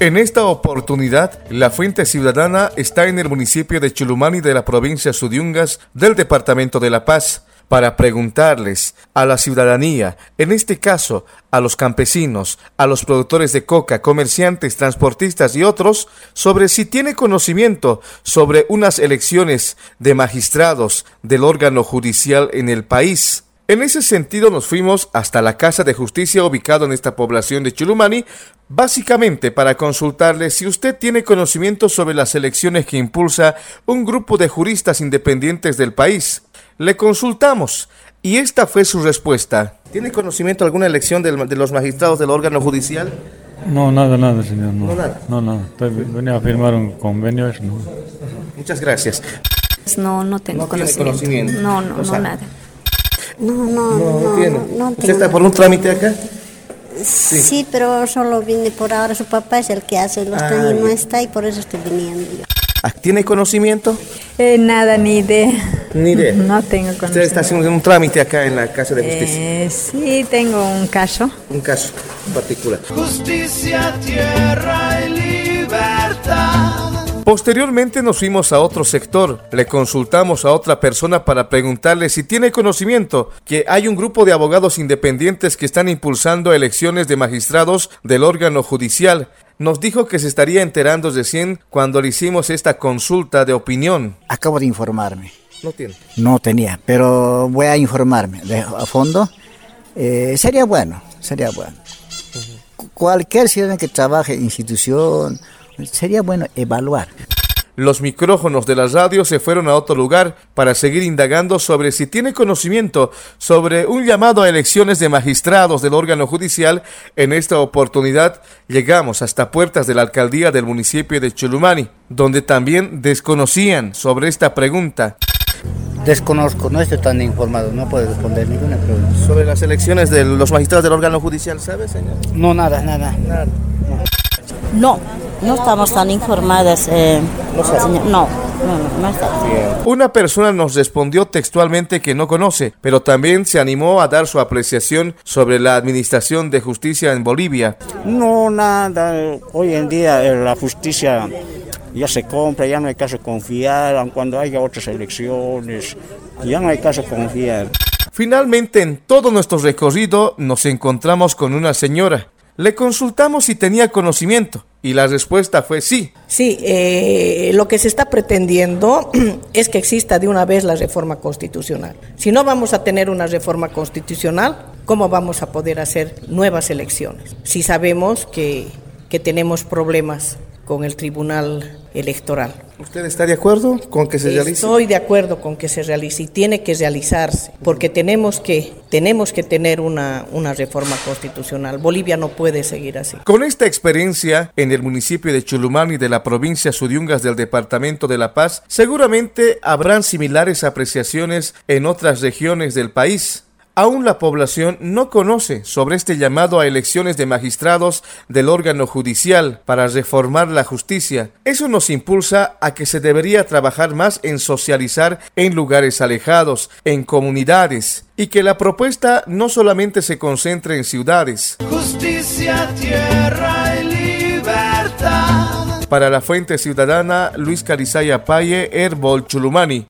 En esta oportunidad, la Fuente Ciudadana está en el municipio de Chulumani de la provincia Sudiungas del departamento de La Paz para preguntarles a la ciudadanía, en este caso a los campesinos, a los productores de coca, comerciantes, transportistas y otros, sobre si tiene conocimiento sobre unas elecciones de magistrados del órgano judicial en el país. En ese sentido nos fuimos hasta la Casa de Justicia ubicado en esta población de Chulumani, básicamente para consultarle si usted tiene conocimiento sobre las elecciones que impulsa un grupo de juristas independientes del país. Le consultamos y esta fue su respuesta. ¿Tiene conocimiento de alguna elección de los magistrados del órgano judicial? No, nada, nada, señor. No, No, nada. No, nada. Estoy- venía a firmar un convenio. eso No. Muchas gracias. No, no tengo No tiene conocimiento. conocimiento. No, no, O no, nada. No, no, no, tiene. no ¿Usted tengo. está por un trámite acá? Sí. pero solo vine por ahora. Su papá es el que hace los Ah, y no está y por eso estoy viniendo yo. Ah, ¿Tiene conocimiento? Eh, nada, ni idea. Ni idea. No tengo Usted conocimiento. está haciendo un trámite acá en la Casa de Justicia. Eh, sí, tengo un caso. Un caso particular. Justicia, tierra. Posteriormente nos fuimos a otro sector. Le consultamos a otra persona para preguntarle si tiene conocimiento que hay un grupo de abogados independientes que están impulsando elecciones de magistrados del órgano judicial. Nos dijo que se estaría enterando recién cuando le hicimos esta consulta de opinión. Acabo de informarme. No tiene. No tenía, pero voy a informarme de, a fondo. Eh, sería bueno, sería bueno. Cu- Cualquier ciudadano que trabaje en institución, sería bueno evaluar. Los micrófonos de la radio se fueron a otro lugar para seguir indagando sobre si tiene conocimiento sobre un llamado a elecciones de magistrados del órgano judicial. En esta oportunidad llegamos hasta puertas de la alcaldía del municipio de Chulumani, donde también desconocían sobre esta pregunta. Desconozco, no estoy tan informado, no puedo responder ninguna pregunta. Sobre las elecciones de los magistrados del órgano judicial, ¿sabe, señor? No, nada, nada. No, no estamos tan informadas. eh. No, no, no, no. Una persona nos respondió textualmente que no conoce, pero también se animó a dar su apreciación sobre la administración de justicia en Bolivia. No, nada. Hoy en día eh, la justicia ya se compra, ya no hay caso de confiar, aun cuando haya otras elecciones, ya no hay caso de confiar. Finalmente, en todo nuestro recorrido, nos encontramos con una señora. Le consultamos si tenía conocimiento y la respuesta fue sí. Sí, eh, lo que se está pretendiendo es que exista de una vez la reforma constitucional. Si no vamos a tener una reforma constitucional, ¿cómo vamos a poder hacer nuevas elecciones? Si sabemos que, que tenemos problemas con el Tribunal Electoral. ¿Usted está de acuerdo con que se realice? Estoy de acuerdo con que se realice y tiene que realizarse, porque tenemos que, tenemos que tener una, una reforma constitucional. Bolivia no puede seguir así. Con esta experiencia en el municipio de Chulumani de la provincia Suriungas del departamento de La Paz, seguramente habrán similares apreciaciones en otras regiones del país. Aún la población no conoce sobre este llamado a elecciones de magistrados del órgano judicial para reformar la justicia. Eso nos impulsa a que se debería trabajar más en socializar en lugares alejados, en comunidades, y que la propuesta no solamente se concentre en ciudades. Justicia, tierra y libertad. Para la Fuente Ciudadana, Luis Carizaya Paye, Herbol Chulumani.